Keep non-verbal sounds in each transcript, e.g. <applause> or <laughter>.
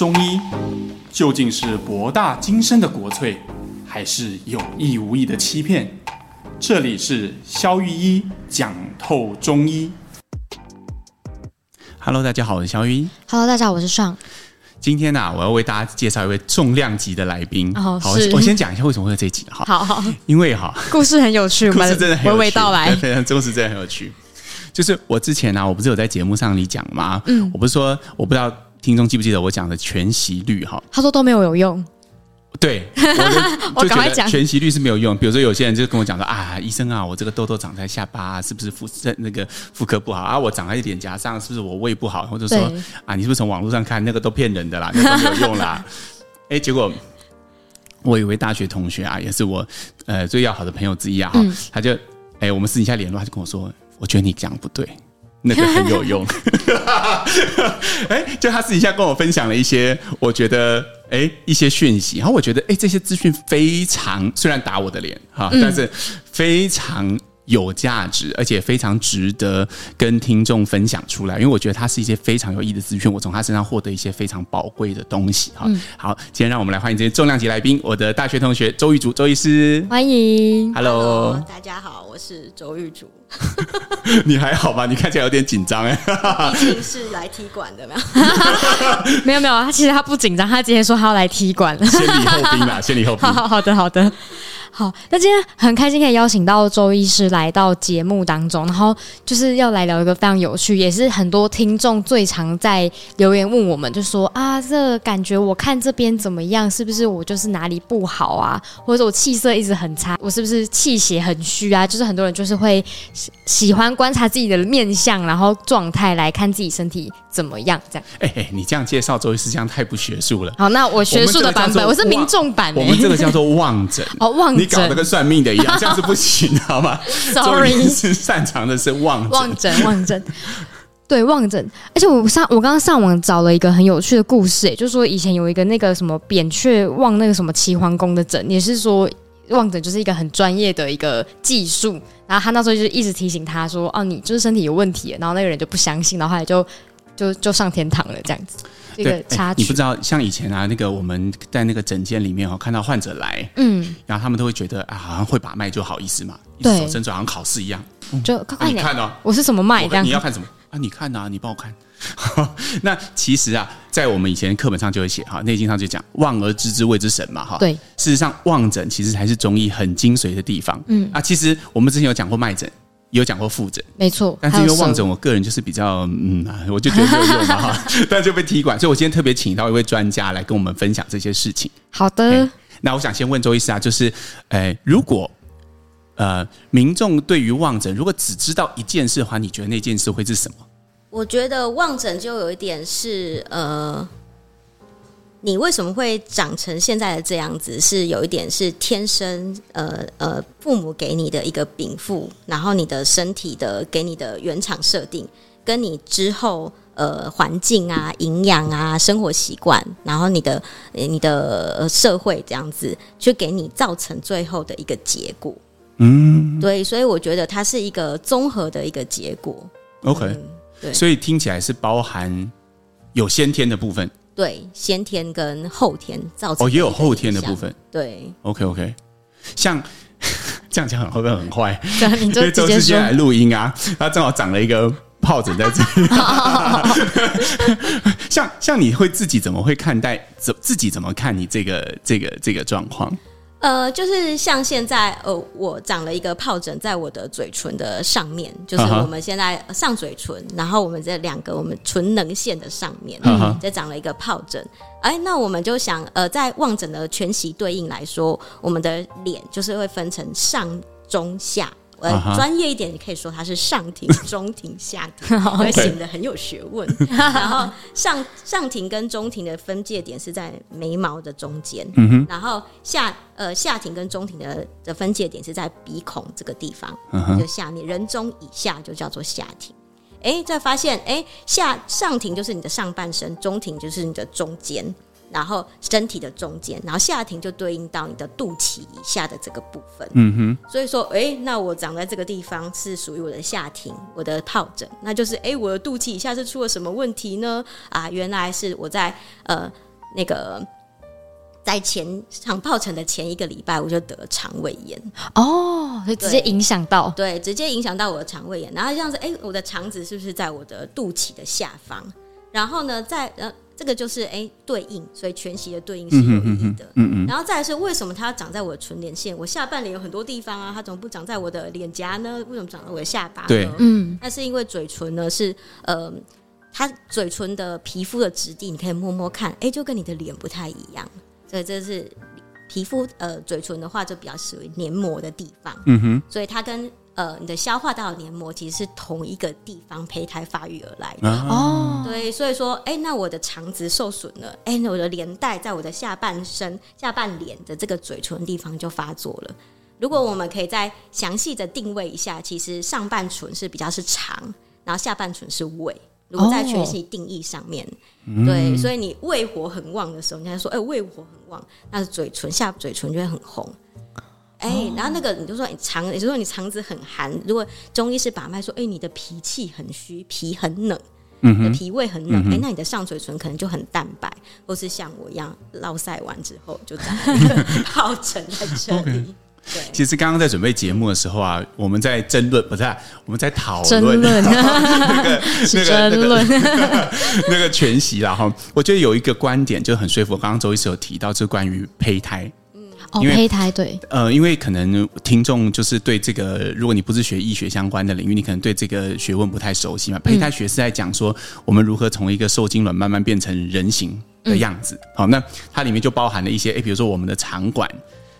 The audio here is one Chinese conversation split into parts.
中医究竟是博大精深的国粹，还是有意无意的欺骗？这里是肖玉一讲透中医。Hello，大家好，我是肖玉一。Hello，大家好，我是尚。今天呢、啊，我要为大家介绍一位重量级的来宾。Oh, 好，我先讲一下为什么会有这一集。好 <laughs> 好好，因为哈，故事很有趣，<laughs> 故事真的很有趣，娓娓道来，<laughs> 非常，故事真的很有趣。就是我之前呢、啊，我不是有在节目上里讲吗？嗯，我不是说，我不知道。听众记不记得我讲的全息率哈？他说都没有有用。对，<laughs> 我就觉得全息率是没有用。比如说有些人就跟我讲说啊，医生啊，我这个痘痘长在下巴、啊，是不是妇在那个妇科不好啊？我长在脸颊上，是不是我胃不好？或者说啊，你是不是从网络上看那个都骗人的啦，那个、都没有用啦？<laughs> 哎，结果我有一位大学同学啊，也是我呃最要好的朋友之一啊，嗯、他就哎我们私底下联络，他就跟我说，我觉得你讲不对。那个很有用，<laughs> 哎，就他私底下跟我分享了一些，我觉得哎一些讯息，然后我觉得哎这些资讯非常，虽然打我的脸哈，但是非常。有价值，而且非常值得跟听众分享出来，因为我觉得它是一些非常有意义的资讯，我从他身上获得一些非常宝贵的东西哈。嗯、好，今天让我们来欢迎这些重量级来宾，我的大学同学周玉竹周医师，欢迎，Hello，大家好，我是周玉竹。<laughs> 你还好吧？你看起来有点紧张哎。毕竟是来踢馆的，<laughs> 没有没有，他其实他不紧张，他今天说他要来踢馆，先礼后兵啦，先礼后兵。<laughs> 好好的好的。好，好那今天很开心可以邀请到周医师来到节目当中，然后就是要来聊一个非常有趣，也是很多听众最常在留言问我们，就说啊，这感觉我看这边怎么样？是不是我就是哪里不好啊？或者我气色一直很差，我是不是气血很虚啊？就是很多人就是会喜欢观察自己的面相，然后状态来看自己身体怎么样？这样。哎哎，你这样介绍周医师，这样太不学术了。好，那我学术的版本，我是民众版。我们这个叫做望诊 <laughs> 哦，望诊。你搞得跟算命的一样，这样是不行，好吗？<laughs> Sorry，是擅长的是望望诊，望诊，对望诊。而且我上我刚刚上网找了一个很有趣的故事，哎，就是说以前有一个那个什么扁鹊望那个什么齐桓公的诊，也是说望诊就是一个很专业的一个技术。然后他那时候就一直提醒他说：“哦，你就是身体有问题。”然后那个人就不相信，然后后来就就就上天堂了，这样子。这个插曲，你不知道，像以前啊，那个我们在那个诊间里面哦，看到患者来，嗯，然后他们都会觉得啊，好像会把脉就好意思嘛，对，手伸出好像考试一样，就你看哦，我是什么脉这样？你要看什么啊？你看啊，你帮我看。<laughs> 那其实啊，在我们以前课本上就会写哈，《内经》上就讲“望而知之谓之神”嘛，哈。对，事实上望诊其实才是中医很精髓的地方。嗯啊，其实我们之前有讲过脉诊。有讲过复诊，没错，但是因为望诊，我个人就是比较嗯，我就觉得没有用嘛哈，但就被踢馆，所以我今天特别请到一位专家来跟我们分享这些事情。好的，那我想先问周医师啊，就是，呃，如果呃民众对于望诊，如果只知道一件事的话，你觉得那件事会是什么？我觉得望诊就有一点是呃。你为什么会长成现在的这样子？是有一点是天生，呃呃，父母给你的一个禀赋，然后你的身体的给你的原厂设定，跟你之后呃环境啊、营养啊、生活习惯，然后你的你的社会这样子，去给你造成最后的一个结果。嗯，对，所以我觉得它是一个综合的一个结果。OK，嗯，对，所以听起来是包含有先天的部分。对，先天跟后天造成哦，也有后天的部分。对，OK OK，像 <laughs> 这样讲会不会很坏？对，你就直接说来录音啊，他正好长了一个疱疹在这里。<laughs> 像像你会自己怎么会看待？怎自己怎么看你这个这个这个状况？呃，就是像现在，呃，我长了一个疱疹在我的嘴唇的上面，就是我们现在上嘴唇，然后我们这两个我们唇能线的上面，嗯，这长了一个疱疹。哎，那我们就想，呃，在望诊的全息对应来说，我们的脸就是会分成上、中、下。呃，专业一点，你可以说它是上庭、中庭、下庭，<laughs> 会显得很有学问。<laughs> 然后上上庭跟中庭的分界点是在眉毛的中间，嗯。然后下呃下庭跟中庭的的分界点是在鼻孔这个地方，嗯就下面人中以下就叫做下庭。哎，再发现哎下上庭就是你的上半身，中庭就是你的中间。然后身体的中间，然后下庭就对应到你的肚脐以下的这个部分。嗯哼。所以说，哎，那我长在这个地方是属于我的下庭，我的疱疹，那就是哎，我的肚脐以下是出了什么问题呢？啊，原来是我在呃那个在前长疱疹的前一个礼拜，我就得了肠胃炎哦，就直接影响到对，对，直接影响到我的肠胃炎。然后这样子，哎，我的肠子是不是在我的肚脐的下方？然后呢，在呃。这个就是哎，对应，所以全息的对应是有意义的。嗯嗯，然后再来是为什么它要长在我的唇连线？我下半脸有很多地方啊，它怎么不长在我的脸颊呢？为什么长在我的下巴呢？对，嗯，那是因为嘴唇呢是呃，它嘴唇的皮肤的质地，你可以摸摸看，哎，就跟你的脸不太一样。所以这是皮肤呃，嘴唇的话就比较属于黏膜的地方。嗯哼，所以它跟。呃，你的消化道黏膜其实是同一个地方胚胎发育而来的哦。对，所以说，哎、欸，那我的肠子受损了，哎、欸，那我的连带在我的下半身、下半脸的这个嘴唇地方就发作了。如果我们可以再详细的定位一下，其实上半唇是比较是肠，然后下半唇是胃。如果在全息定义上面，哦、对，所以你胃火很旺的时候，人家说，哎、欸，胃火很旺，那嘴唇下嘴唇就会很红。哎、欸，然后那个你就说你肠，也就是说你肠子很寒。如果中医师把脉说，哎、欸，你的脾气很虚，脾很冷，嗯脾胃很冷，哎、嗯欸，那你的上嘴唇可能就很淡白，或是像我一样落晒完之后就长一个疱疹在这里。Okay. 对，其实刚刚在准备节目的时候啊，我们在争论，不是、啊、我们在讨论 <laughs> 论那个那个那个那个全息啦哈。我觉得有一个观点就很说服。刚刚周医师有提到，就关于胚胎。哦，胚胎对，呃，因为可能听众就是对这个，如果你不是学医学相关的领域，你可能对这个学问不太熟悉嘛。胚胎学是在讲说，我们如何从一个受精卵慢慢变成人形的样子。好，那它里面就包含了一些，诶，比如说我们的肠管，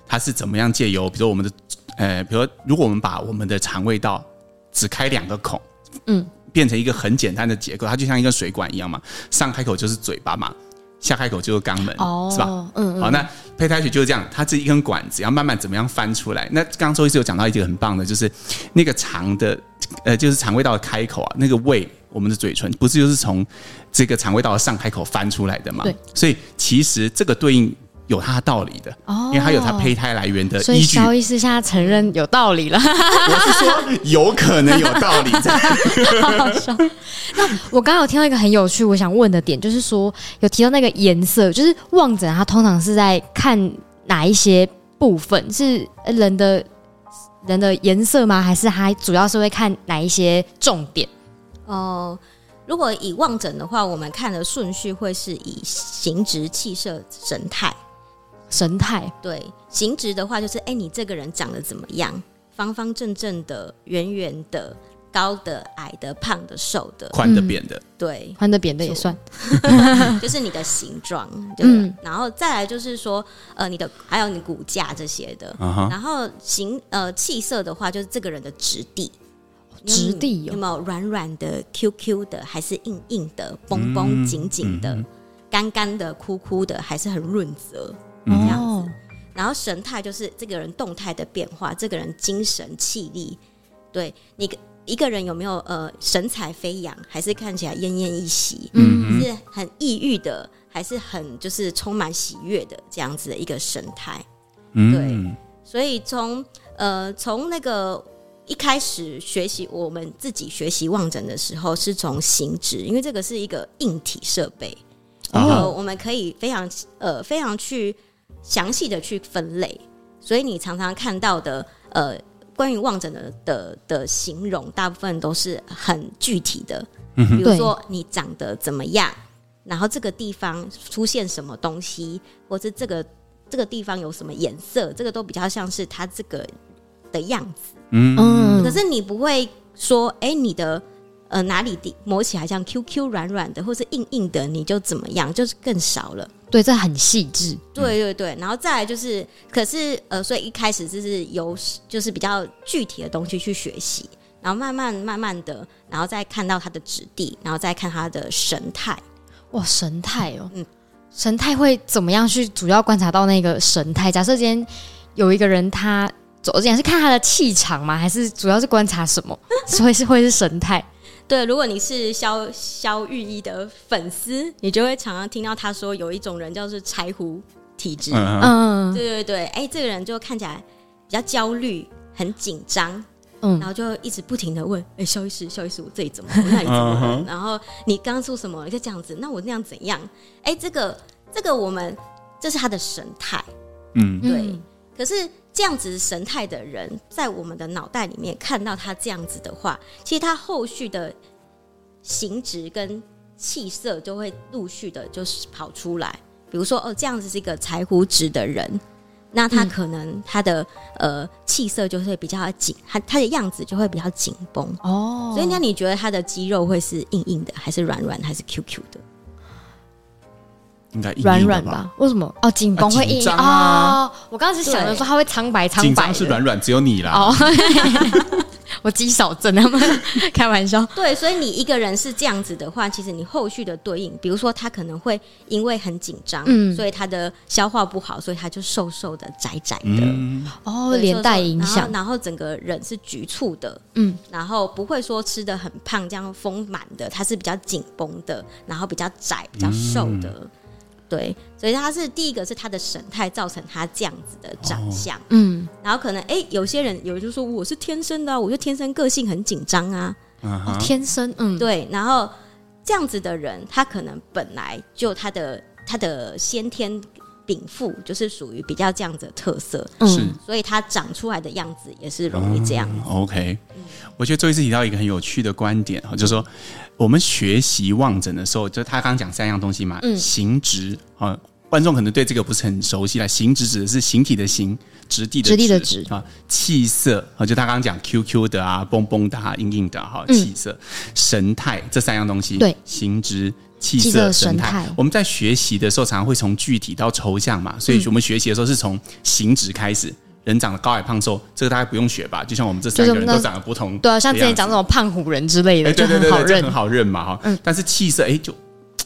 它是怎么样借由，比如说我们的，呃，比如说如果我们把我们的肠胃道只开两个孔，嗯，变成一个很简单的结构，它就像一个水管一样嘛，上开口就是嘴巴嘛。下开口就是肛门，哦、是吧？嗯嗯。好，那胚胎学就是这样，它是一根管子，要慢慢怎么样翻出来。那刚刚周医师有讲到一个很棒的，就是那个肠的，呃，就是肠胃道的开口啊，那个胃，我们的嘴唇不是就是从这个肠胃道的上开口翻出来的嘛？对。所以其实这个对应。有它的道理的，哦，因为它有它胚胎来源的依据。所以萧医师现在承认有道理了。<laughs> 我是说有可能有道理在。好 <laughs> 好笑。那我刚刚有听到一个很有趣，我想问的点，就是说有提到那个颜色，就是望诊它通常是在看哪一些部分？是人的人的颜色吗？还是它主要是会看哪一些重点？哦，如果以望诊的话，我们看的顺序会是以形质、气色、神态。神态。对，形质的话就是，哎、欸，你这个人长得怎么样？方方正正的、圆圆的、高的、矮的、胖的、瘦的、宽的、扁的，嗯、对，宽的、扁的也算，<laughs> 就是你的形状。嗯，然后再来就是说，呃，你的还有你骨架这些的。Uh huh、然后形呃气色的话，就是这个人的质地，质地有没有软软的、Q Q 的，还是硬硬的、绷绷紧紧的、干干、的、枯枯的，还是很润泽？这样子，然后神态就是这个人动态的变化，这个人精神气力，对你一个人有没有呃神采飞扬，还是看起来奄奄一息，嗯，是很抑郁的，还是很就是充满喜悦的这样子的一个神态，嗯，对，所以从呃从那个一开始学习我们自己学习望诊的时候，是从形质，因为这个是一个硬体设备，然后我们可以非常呃非常去。详细的去分类，所以你常常看到的呃，关于望诊的的的形容，大部分都是很具体的。嗯，比如说你长得怎么样，然后这个地方出现什么东西，或是这个这个地方有什么颜色，这个都比较像是它这个的样子。嗯，可是你不会说，哎、欸，你的呃哪里的摸起来像 QQ 软软的，或是硬硬的，你就怎么样，就是更少了。对，这很细致。对对对，然后再来就是，可是呃，所以一开始就是由就是比较具体的东西去学习，然后慢慢慢慢的，然后再看到他的质地，然后再看他的神态。哇，神态哦，嗯，神态会怎么样去主要观察到那个神态？假设今天有一个人他走进来是看他的气场吗？还是主要是观察什么？<laughs> 所以是会是神态？对，如果你是肖肖玉一的粉丝，你就会常常听到他说有一种人叫做柴胡体质。嗯，对对对，哎，这个人就看起来比较焦虑、很紧张，嗯，然后就一直不停的问：“哎，肖医师，肖医师，我这里怎么？我那里怎么？”然后你刚刚说什么？就这样子，那我那样怎样？哎，这个这个我们这是他的神态，嗯，对。嗯、可是这样子神态的人，在我们的脑袋里面看到他这样子的话，其实他后续的形质跟气色就会陆续的就是跑出来。比如说，哦，这样子是一个柴胡质的人。那他可能他的、嗯、呃气色就会比较紧，他他的样子就会比较紧绷哦。所以那你觉得他的肌肉会是硬硬的，还是软软，还是 Q Q 的？应该软软吧？为什么？哦，紧绷会硬啊、哦！我刚刚是想着说他会苍白苍白，是软软，只有你啦。哦 <laughs> 我肌少症，他们开玩笑。对，所以你一个人是这样子的话，其实你后续的对应，比如说他可能会因为很紧张，嗯，所以他的消化不好，所以他就瘦瘦的、窄窄的，嗯、哦，连带影响，然后整个人是局促的，嗯，然后不会说吃的很胖这样丰满的，他是比较紧绷的，然后比较窄、比较瘦的。嗯对，所以他是第一个是他的神态造成他这样子的长相，哦、嗯，然后可能哎，有些人有人就说我是天生的、啊，我就天生个性很紧张啊，嗯、哦，天生，嗯，对，然后这样子的人，他可能本来就他的他的先天禀赋就是属于比较这样子的特色，是、嗯，所以它长出来的样子也是容易这样、嗯。OK，我觉得周医师提到一个很有趣的观点哈，就是说。我们学习望诊的时候，就他刚刚讲三样东西嘛，嗯、形质啊，观众可能对这个不是很熟悉了。形质指的是形体的形，质地的质，的质啊。气色啊，就他刚刚讲 Q Q 的啊，蹦蹦的啊，硬硬的哈、啊，气色、嗯、神态这三样东西，对，形质、气色、神态。我们在学习的时候，常常会从具体到抽象嘛，所以我们学习的时候是从形质开始。人长得高矮胖瘦，这个大家不用学吧？就像我们这三个人都长得不同，对啊，像之前讲那种胖虎人之类的，欸、对对对，就很好认，很好认嘛哈。嗯，但是气色，哎、欸，就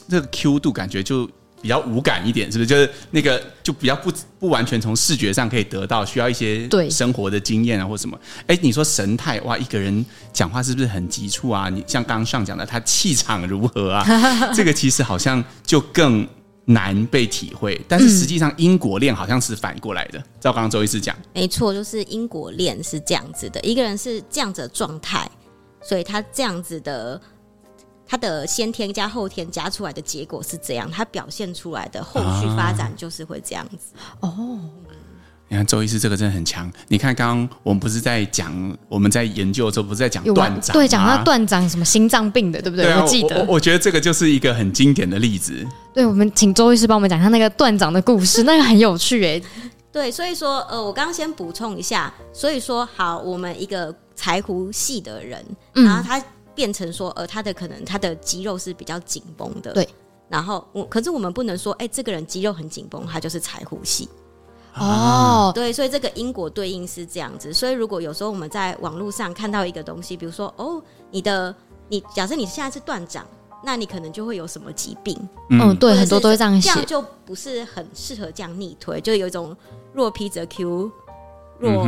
这个 Q 度感觉就比较无感一点，是不是？就是那个就比较不不完全从视觉上可以得到，需要一些对生活的经验啊或什么。哎、欸，你说神态哇，一个人讲话是不是很急促啊？你像刚刚上讲的，他气场如何啊？<laughs> 这个其实好像就更。难被体会，但是实际上因果链好像是反过来的。嗯、照刚刚周医师讲，没错，就是因果链是这样子的。一个人是这样子的状态，所以他这样子的，他的先天加后天加出来的结果是这样，他表现出来的后续发展就是会这样子。啊、哦。你看周医师这个真的很强。你看刚刚我们不是在讲，我们在研究的时候不是在讲断掌，对，讲到断掌什么心脏病的，对不对？我记得我觉得这个就是一个很经典的例子。对，我们请周医师帮我们讲一下那个断掌的故事，那个很有趣哎。对，所以说呃，我刚刚先补充一下，所以说好，我们一个柴胡系的人，然后他变成说呃，他的可能他的肌肉是比较紧绷的，对。然后我可是我们不能说哎，这个人肌肉很紧绷，他就是柴胡系。哦，对，所以这个因果对应是这样子。所以如果有时候我们在网络上看到一个东西，比如说哦，你的你假设你现在是断掌，那你可能就会有什么疾病？嗯，对，很多都会这样写，这样就不是很适合这样逆推，就有一种若 P 则 Q，若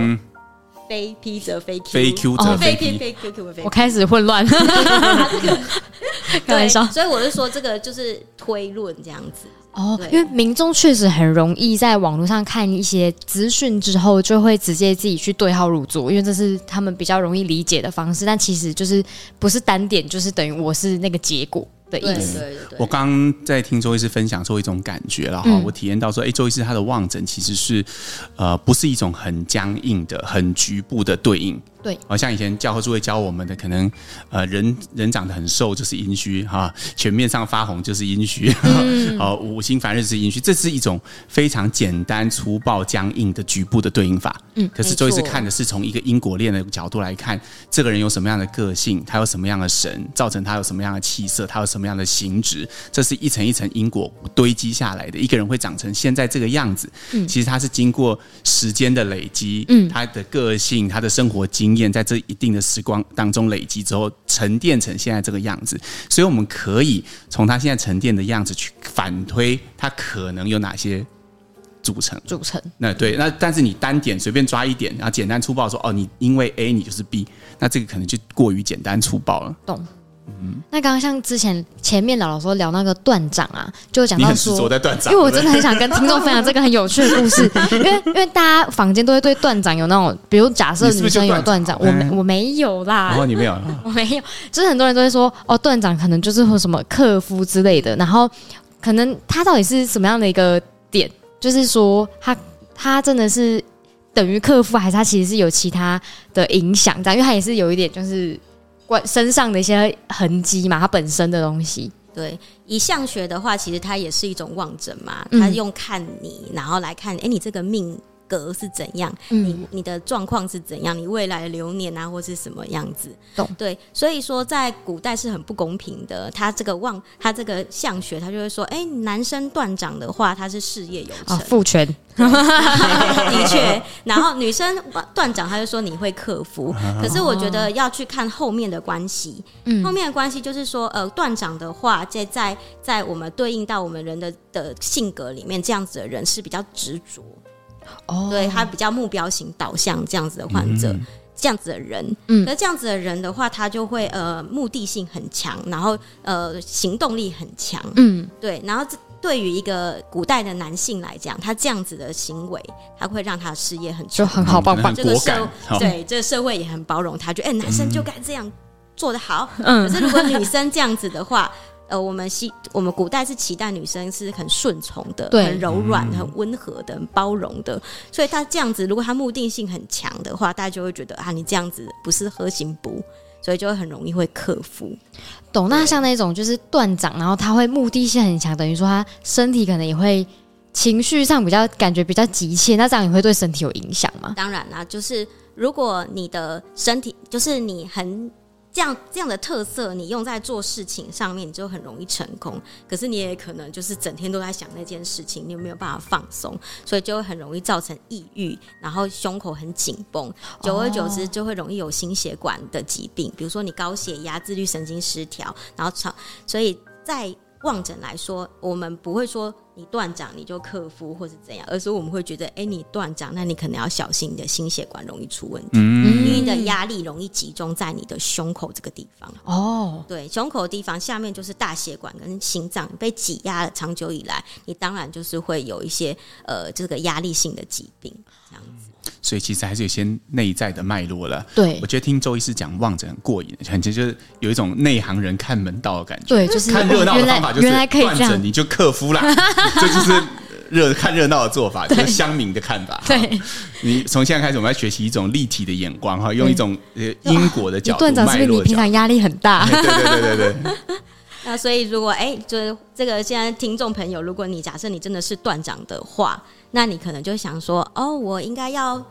非 P 则非 Q，非 Q 则非 P，非 Q 则非 Q。我开始混乱，<laughs> 开玩笑。所以我是说，这个就是推论这样子。哦，因为民众确实很容易在网络上看一些资讯之后，就会直接自己去对号入座，因为这是他们比较容易理解的方式。但其实就是不是单点，就是等于我是那个结果的意思。对对对。我刚刚在听周医师分享出一种感觉了哈，嗯、我体验到说，哎，周医师他的望诊其实是呃，不是一种很僵硬的、很局部的对应。对，好像以前教科书会教我们的，可能呃人人长得很瘦就是阴虚哈，全面上发红就是阴虚，嗯、好五行烦热是阴虚，这是一种非常简单粗暴僵硬的局部的对应法。嗯，可是周医师看的是从一个因果链的角度来看，这个人有什么样的个性，他有什么样的神，造成他有什么样的气色，他有什么样的形质，这是一层一层因果堆积下来的。一个人会长成现在这个样子，嗯，其实他是经过时间的累积，嗯，他的个性，他的生活经验。在这一定的时光当中累积之后，沉淀成现在这个样子，所以我们可以从他现在沉淀的样子去反推他可能有哪些组成。组成。那对，那但是你单点随便抓一点，然后简单粗暴说哦，你因为 A 你就是 B，那这个可能就过于简单粗暴了。懂。嗯，那刚刚像之前前面老老说聊那个断掌啊，就讲到说，因为我真的很想跟听众分享这个很有趣的故事，因为因为大家坊间都会对断掌有那种，比如假设女生有断掌，我没我没有啦，然后你没有，<laughs> 我没有，就是很多人都会说哦，断掌可能就是会什么克夫之类的，然后可能他到底是什么样的一个点？就是说，他他真的是等于克夫，还是他其实是有其他的影响？这样，因为他也是有一点就是关身上的一些痕迹嘛，它本身的东西。对，以相学的话，其实它也是一种望诊嘛，它用看你，然后来看，哎，你这个命。格是怎样？嗯、你你的状况是怎样？你未来的流年啊，或是什么样子？懂对，所以说在古代是很不公平的。他这个望，他这个相学，他就会说：哎、欸，男生断掌的话，他是事业有成，父权。<laughs> 的确。然后女生断掌，他就说你会克服。可是我觉得要去看后面的关系。嗯，后面的关系就是说，呃，断掌的话，在在在我们对应到我们人的的性格里面，这样子的人是比较执着。哦，对，他比较目标型导向这样子的患者，嗯、这样子的人，嗯，可是这样子的人的话，他就会呃目的性很强，然后呃行动力很强，嗯，对，然后这对于一个古代的男性来讲，他这样子的行为，他会让他事业很就很好棒棒，这个社对这个社会也很包容他，觉得哎，男生就该这样做的好，嗯，可是如果女生这样子的话。呃，我们西我们古代是期待女生是很顺从的，很柔软、很温和的、很包容的，所以她这样子，如果她目的性很强的话，大家就会觉得啊，你这样子不是合行不，所以就会很容易会克服。懂？那像那种就是断掌，然后他会目的性很强，等于说他身体可能也会情绪上比较感觉比较急切，那这样也会对身体有影响吗？当然啦，就是如果你的身体就是你很。这样这样的特色，你用在做事情上面，你就很容易成功。可是你也可能就是整天都在想那件事情，你有没有办法放松？所以就会很容易造成抑郁，然后胸口很紧绷，久而久之就会容易有心血管的疾病，比如说你高血压、自律神经失调，然后长。所以在望诊来说，我们不会说。你断掌你就克服或是怎样，而是我们会觉得，哎、欸，你断掌，那你可能要小心你的心血管容易出问题，嗯、因为你的压力容易集中在你的胸口这个地方。哦，对，胸口的地方下面就是大血管跟心脏被挤压了，长久以来，你当然就是会有一些呃这个压力性的疾病这样子。所以其实还是有些内在的脉络了。对，我觉得听周医师讲望诊很过瘾，感觉就是有一种内行人看门道的感觉。对，就是看热闹的方法，就是断诊你就克夫啦，<laughs> 这就是热看热闹的做法，就是乡民的看法。对，你从现在开始，我们要学习一种立体的眼光哈，用一种呃因果的角度。段长是不是你平常压力很大？对对对对对。<laughs> 那所以如果哎，就是这个现在听众朋友，如果你假设你真的是断长的话。那你可能就想说，哦，我应该要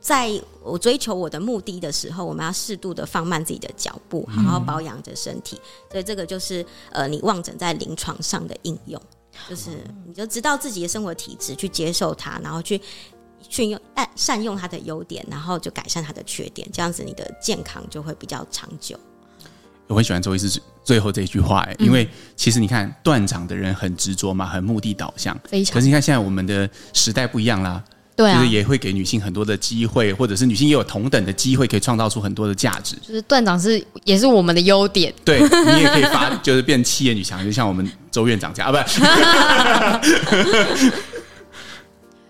在我追求我的目的的时候，我们要适度的放慢自己的脚步，好好保养着身体。所以这个就是呃，你望诊在临床上的应用，就是你就知道自己的生活体质，去接受它，然后去运用善用它的优点，然后就改善它的缺点，这样子你的健康就会比较长久。我很喜欢周医师最后这句话，哎，因为其实你看断掌的人很执着嘛，很目的导向，非常。可是你看现在我们的时代不一样啦，对啊，就是也会给女性很多的机会，或者是女性也有同等的机会，可以创造出很多的价值。就是断掌是也是我们的优点，对你也可以发，就是变企业女强，就像我们周院长这样啊，不是。<laughs>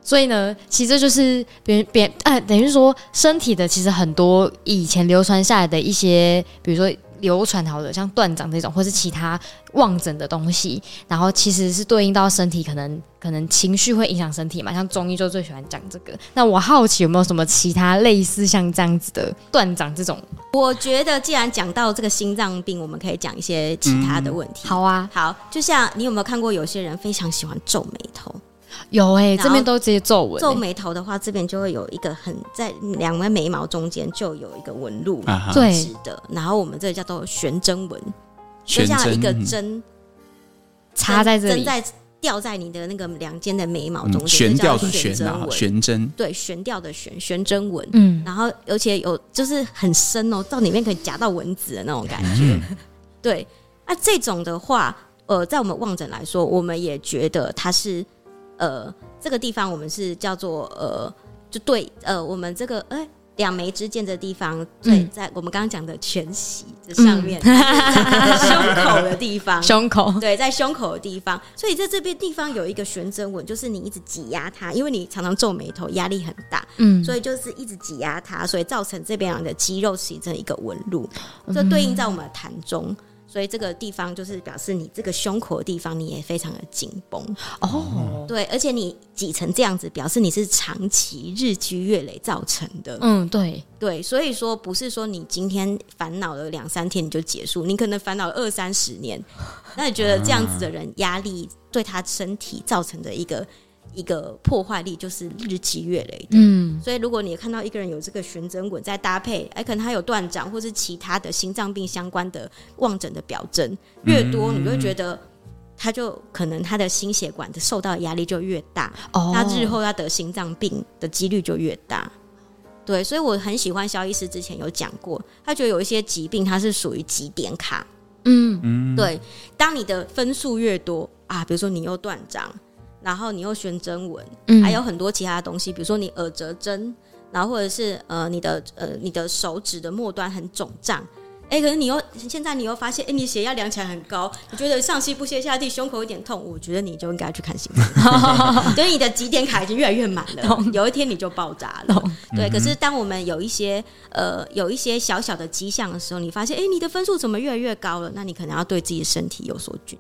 所以呢，其实就是别别哎，等于说身体的其实很多以前流传下来的一些，比如说。流传好的，像断掌这种，或是其他望诊的东西，然后其实是对应到身体，可能可能情绪会影响身体嘛。像中医就最喜欢讲这个。那我好奇有没有什么其他类似像这样子的断掌这种？我觉得既然讲到这个心脏病，我们可以讲一些其他的问题。嗯、好啊，好，就像你有没有看过有些人非常喜欢皱眉头？有哎、欸，这边都直接皱纹。皱眉头的话，这边就会有一个很在两个眉毛中间就有一个纹路，对的。然后我们这个叫做悬针纹，就像一个针插在这里，针在吊在你的那个两间的眉毛中间，悬吊的悬针，悬针对，悬吊的悬悬针纹。嗯，然后而且有就是很深哦，到里面可以夹到蚊子的那种感觉。对，那这种的话，呃，在我们望诊来说，我们也觉得它是。呃，这个地方我们是叫做呃，就对呃，我们这个哎两眉之间的地方，对，嗯、在我们刚刚讲的全息这上面，嗯、<laughs> 胸口的地方，<laughs> 胸口。对，在胸口的地方，所以在这边地方有一个悬针纹，就是你一直挤压它，因为你常常皱眉头，压力很大，嗯，所以就是一直挤压它，所以造成这边的肌肉形成一个纹路，这对应在我们的痰中。所以这个地方就是表示你这个胸口的地方你也非常的紧绷哦，对，而且你挤成这样子，表示你是长期日积月累造成的。嗯，对对，所以说不是说你今天烦恼了两三天你就结束，你可能烦恼了二三十年。那你觉得这样子的人压力对他身体造成的一个？一个破坏力就是日积月累的，嗯，所以如果你看到一个人有这个悬针滚，再搭配，哎，可能他有断掌或是其他的心脏病相关的望诊的表征越多，你就会觉得他就可能他的心血管的受到压力就越大，哦，那日后要得心脏病的几率就越大。对，所以我很喜欢肖医师之前有讲过，他觉得有一些疾病它是属于几点卡，嗯嗯，对，当你的分数越多啊，比如说你又断掌。然后你又悬针纹，嗯、还有很多其他的东西，比如说你耳折针，然后或者是呃你的呃你的手指的末端很肿胀，哎，可是你又现在你又发现，哎，你血压量起来很高，你觉得上气不接下地，胸口有点痛，我觉得你就应该去看心脏，所 <laughs> 以 <laughs> 你的集点卡已经越来越满了，<laughs> 有一天你就爆炸了。对，可是当我们有一些呃有一些小小的迹象的时候，你发现，哎，你的分数怎么越来越高了？那你可能要对自己的身体有所觉。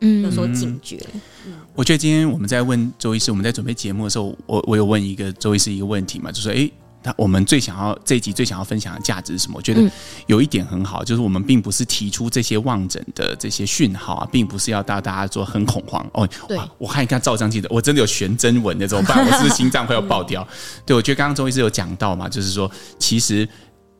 嗯，有所警觉。嗯，我觉得今天我们在问周医师，我们在准备节目的时候，我我有问一个周医师一个问题嘛，就说，哎，他我们最想要这一集最想要分享的价值是什么？我觉得有一点很好，就是我们并不是提出这些望诊的这些讯号啊，并不是要大大家做很恐慌哦。对，我看一看照相记得，我真的有悬针纹的怎么办？我是不是心脏快要爆掉？<laughs> 嗯、对，我觉得刚刚周医师有讲到嘛，就是说其实。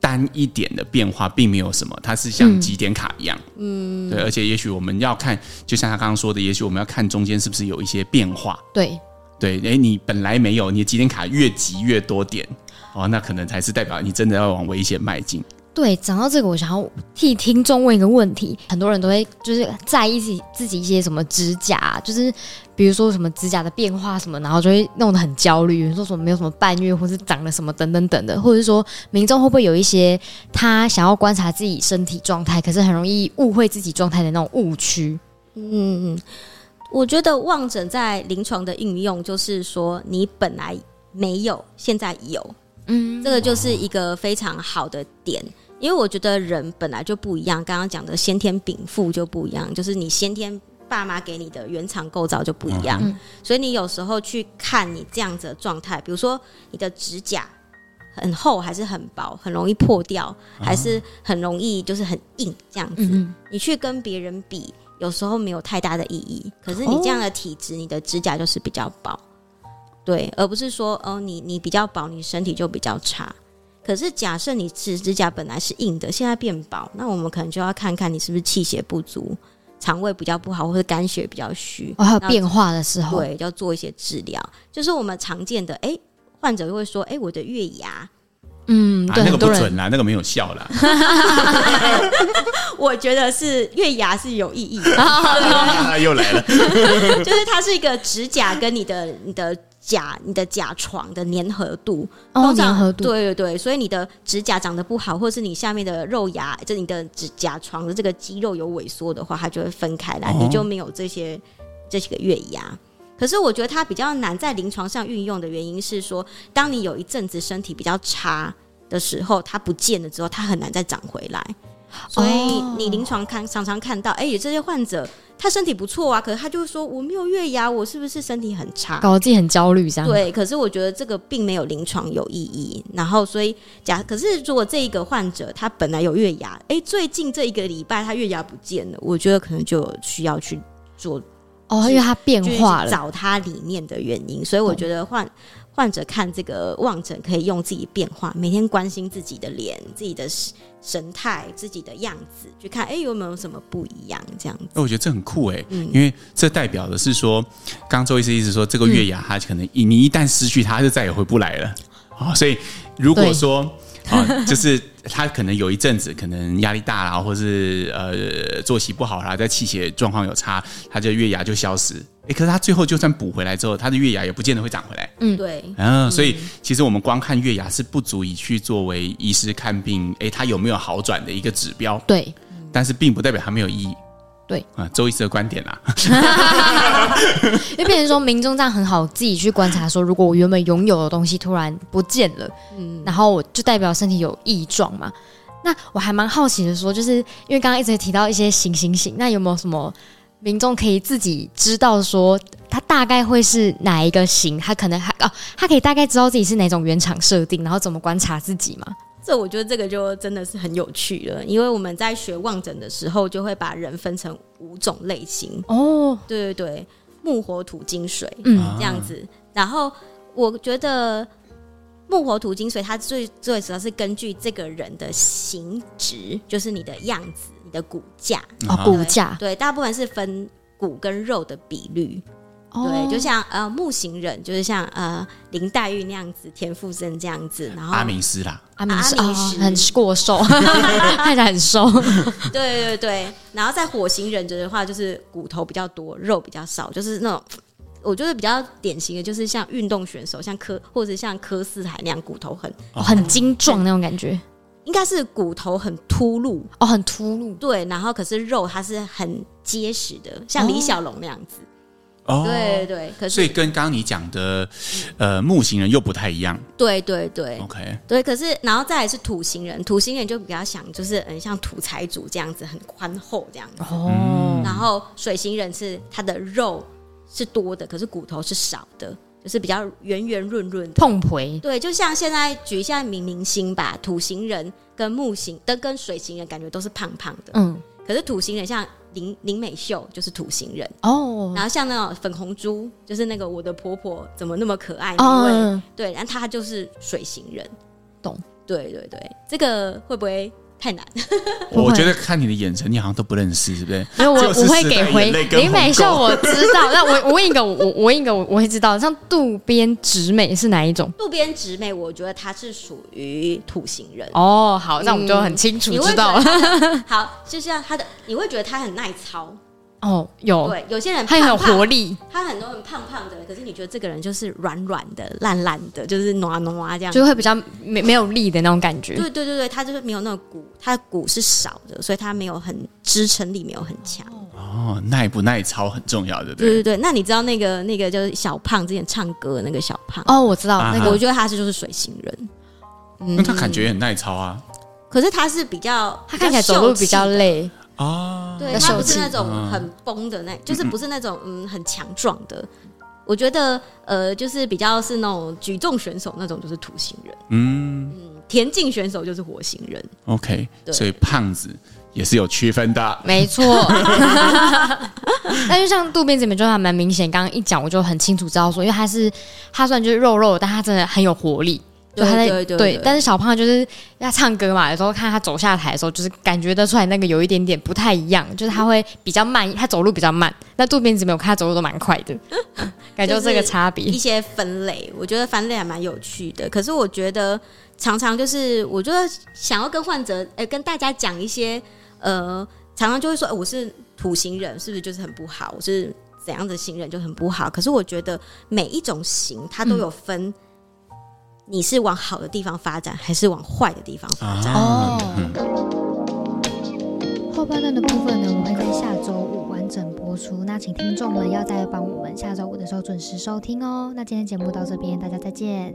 单一点的变化并没有什么，它是像集点卡一样，嗯，对，而且也许我们要看，就像他刚刚说的，也许我们要看中间是不是有一些变化，对，对，哎，你本来没有，你的集点卡越集越多点，哦，那可能才是代表你真的要往危险迈进。对，讲到这个，我想要替听众问一个问题：很多人都会就是在意自己自己一些什么指甲，就是比如说什么指甲的变化什么，然后就会弄得很焦虑，比如说什么没有什么半月，或是长了什么等等等的，或者是说民众会不会有一些他想要观察自己身体状态，可是很容易误会自己状态的那种误区？嗯嗯，我觉得望诊在临床的应用，就是说你本来没有，现在有，嗯，这个就是一个非常好的点。因为我觉得人本来就不一样，刚刚讲的先天禀赋就不一样，就是你先天爸妈给你的原厂构造就不一样，嗯、所以你有时候去看你这样子的状态，比如说你的指甲很厚还是很薄，很容易破掉，还是很容易就是很硬这样子，嗯、你去跟别人比，有时候没有太大的意义。可是你这样的体质，你的指甲就是比较薄，对，而不是说哦，你你比较薄，你身体就比较差。可是，假设你指指甲本来是硬的，现在变薄，那我们可能就要看看你是不是气血不足、肠胃比较不好，或者肝血比较虚，哦，还有变化的时候，对，要做一些治疗。就是我们常见的，哎、欸，患者会说，哎、欸，我的月牙，嗯，对，啊、那个不准啦，那个没有效啦。<laughs> 我觉得是月牙是有意义的，<laughs> 又来了，<laughs> 就是它是一个指甲跟你的你的。甲，你的甲床的粘合度，哦，粘合度，对对对，所以你的指甲长得不好，或是你下面的肉芽，就你的指甲床的这个肌肉有萎缩的话，它就会分开来，哦、你就没有这些这些个月牙。可是我觉得它比较难在临床上运用的原因是说，当你有一阵子身体比较差的时候，它不见了之后，它很难再长回来。所以你临床看常常看到，哎、欸，有这些患者他身体不错啊，可是他就会说我没有月牙，我是不是身体很差？搞得自己很焦虑，这样。对，可是我觉得这个并没有临床有意义。然后，所以假可是如果这一个患者他本来有月牙，哎、欸，最近这一个礼拜他月牙不见了，我觉得可能就需要去做哦，因为他变化了，找他里面的原因。所以我觉得患。哦患者看这个望诊，可以用自己变化，每天关心自己的脸、自己的神态、自己的样子，去看哎有没有什么不一样这样子。我觉得这很酷哎，嗯、因为这代表的是说，刚周医师一直说，这个月牙它可能你一旦失去它，就再也回不来了啊。所以如果说 <laughs> 啊，就是他可能有一阵子可能压力大啦，或是呃作息不好啦，在气血状况有差，他就月牙就消失。哎，可是他最后就算补回来之后，他的月牙也不见得会长回来。嗯，对。嗯，所以其实我们光看月牙是不足以去作为医师看病，哎，他有没有好转的一个指标。对。但是并不代表他没有意义。对。啊，周医师的观点啦。<laughs> 因为变成说，民众这样很好自己去观察，说如果我原本拥有的东西突然不见了，嗯，然后我就代表身体有异状嘛。那我还蛮好奇的说，就是因为刚刚一直提到一些行行行，那有没有什么民众可以自己知道说，他大概会是哪一个型？他可能还哦，他可以大概知道自己是哪种原厂设定，然后怎么观察自己吗？这我觉得这个就真的是很有趣了，因为我们在学望诊的时候，就会把人分成五种类型。哦，对对对，木火土金水，嗯，这样子。然后我觉得木火土金水，它最最主要是根据这个人的形质，就是你的样子、你的骨架。哦，骨架，对，大部分是分骨跟肉的比率。对，就像呃木型人，就是像呃林黛玉那样子，田馥甄这样子，然后阿明师啦，阿明师、哦、很过瘦，<laughs> 看起来很瘦。<laughs> 对对对，然后在火型人的话，就是骨头比较多，肉比较少，就是那种我觉得比较典型的，就是像运动选手，像柯或者像柯四海那样，骨头很、哦、很精壮那种感觉，应该是骨头很突露哦，很突露。对，然后可是肉它是很结实的，像李小龙那样子。哦哦，对对，可是所以跟刚刚你讲的，呃，木型人又不太一样。对对对，OK，对，可是然后再来是土型人，土型人就比较想就是嗯，像土财主这样子，很宽厚这样子。哦，然后水型人是他的肉是多的，可是骨头是少的，就是比较圆圆润润的。碰回。对，就像现在举一下明明星吧，土型人跟木型的跟水型人感觉都是胖胖的。嗯，可是土型人像。林林美秀就是土型人哦，然后像那种粉红猪，就是那个我的婆婆怎么那么可爱？因为对，然后她就是水型人，懂？对对对，这个会不会？太难，<laughs> 我觉得看你的眼神，你好像都不认识，是不是？没有，我我会给回林美秀，我知道。那我我问一个，我我问一个，我我会知道。像渡边直美是哪一种？渡边直美，我觉得她是属于土型人。哦，好，那我们就很清楚知道了。<laughs> 好，就像她的，你会觉得她很耐操。哦，有对，有些人他很有活力，他很多人胖胖的，可是你觉得这个人就是软软的、烂烂的，就是挪挪啊这样，就会比较没没有力的那种感觉。对对对对，他就是没有那个骨，他的骨是少的，所以他没有很支撑力，没有很强。哦，耐不耐操很重要的，对对对。那你知道那个那个就是小胖之前唱歌的那个小胖？哦，我知道那个，我觉得他是就是水型人。那他感觉也很耐操啊，可是他是比较，他看起来走路比较累。哦，对，他不是那种很崩的那，嗯、就是不是那种嗯很强壮的。我觉得呃，就是比较是那种举重选手那种，就是土星人。嗯嗯，田径选手就是火星人。OK，对所以胖子也是有区分的。没错。<laughs> <laughs> 那就像渡边这边就还蛮明显，刚刚一讲我就很清楚知道说，因为他是他虽然就是肉肉，但他真的很有活力。对，他在对，但是小胖就是要唱歌嘛，有时候看他走下台的时候，就是感觉得出来那个有一点点不太一样，就是他会比较慢，他走路比较慢。那渡边直美，我看他走路都蛮快的，<laughs> 感觉这个差别。一些分类，我觉得分类还蛮有趣的。可是我觉得常常就是，我觉得想要跟患者，呃，跟大家讲一些，呃，常常就会说，我是土型人，是不是就是很不好？我是怎样的型人就很不好？可是我觉得每一种型，它都有分。嗯你是往好的地方发展，还是往坏的地方发展？哦。后半段的部分呢，我会在下周五完整播出。那请听众们要再帮我们下周五的时候准时收听哦。那今天节目到这边，大家再见。